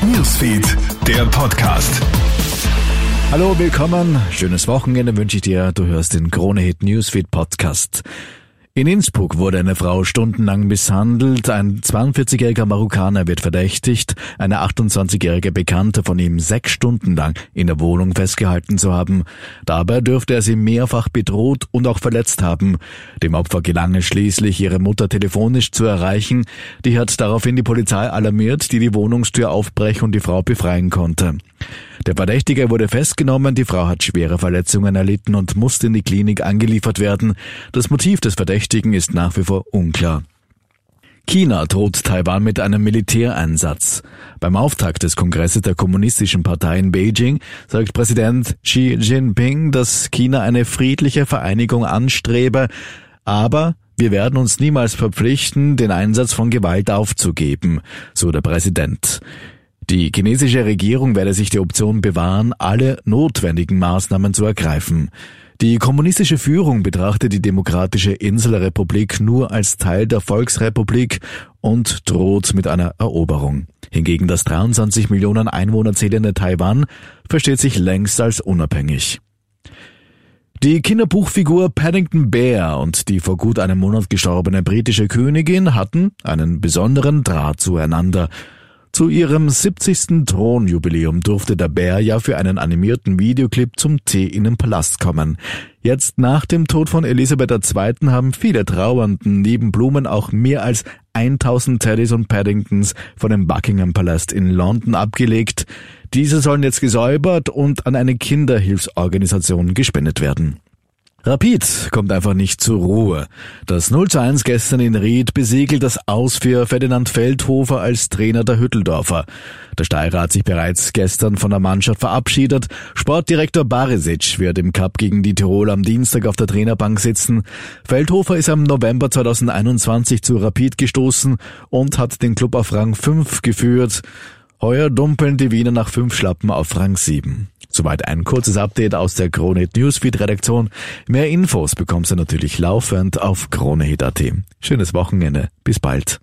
Newsfeed, der Podcast. Hallo, willkommen. Schönes Wochenende wünsche ich dir. Du hörst den Krone Hit Newsfeed Podcast. In Innsbruck wurde eine Frau stundenlang misshandelt. Ein 42-jähriger Marokkaner wird verdächtigt, eine 28-jährige Bekannte von ihm sechs Stunden lang in der Wohnung festgehalten zu haben. Dabei dürfte er sie mehrfach bedroht und auch verletzt haben. Dem Opfer gelang es schließlich, ihre Mutter telefonisch zu erreichen. Die hat daraufhin die Polizei alarmiert, die die Wohnungstür aufbrechen und die Frau befreien konnte. Der Verdächtige wurde festgenommen, die Frau hat schwere Verletzungen erlitten und musste in die Klinik angeliefert werden. Das Motiv des Verdächtigen ist nach wie vor unklar. China droht Taiwan mit einem Militäreinsatz. Beim Auftakt des Kongresses der Kommunistischen Partei in Beijing sagt Präsident Xi Jinping, dass China eine friedliche Vereinigung anstrebe, aber wir werden uns niemals verpflichten, den Einsatz von Gewalt aufzugeben, so der Präsident. Die chinesische Regierung werde sich die Option bewahren, alle notwendigen Maßnahmen zu ergreifen. Die kommunistische Führung betrachtet die demokratische Inselrepublik nur als Teil der Volksrepublik und droht mit einer Eroberung. Hingegen das 23 Millionen Einwohner zählende Taiwan versteht sich längst als unabhängig. Die Kinderbuchfigur Paddington Bear und die vor gut einem Monat gestorbene britische Königin hatten einen besonderen Draht zueinander. Zu ihrem 70. Thronjubiläum durfte der Bär ja für einen animierten Videoclip zum Tee in den Palast kommen. Jetzt nach dem Tod von Elisabeth II. haben viele Trauernden neben Blumen auch mehr als 1000 Teddys und Paddingtons von dem Buckingham Palast in London abgelegt. Diese sollen jetzt gesäubert und an eine Kinderhilfsorganisation gespendet werden. Rapid kommt einfach nicht zur Ruhe. Das 0 zu 1 gestern in Ried besiegelt das Aus für Ferdinand Feldhofer als Trainer der Hütteldorfer. Der Steirer hat sich bereits gestern von der Mannschaft verabschiedet. Sportdirektor Barisic wird im Cup gegen die Tirol am Dienstag auf der Trainerbank sitzen. Feldhofer ist am November 2021 zu Rapid gestoßen und hat den Club auf Rang 5 geführt. Heuer dumpeln die Wiener nach fünf Schlappen auf Rang 7. Soweit ein kurzes Update aus der Kronehit Newsfeed Redaktion. Mehr Infos bekommst du natürlich laufend auf kronehit.at. Schönes Wochenende. Bis bald.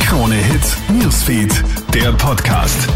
Krone Hit Newsfeed, der Podcast.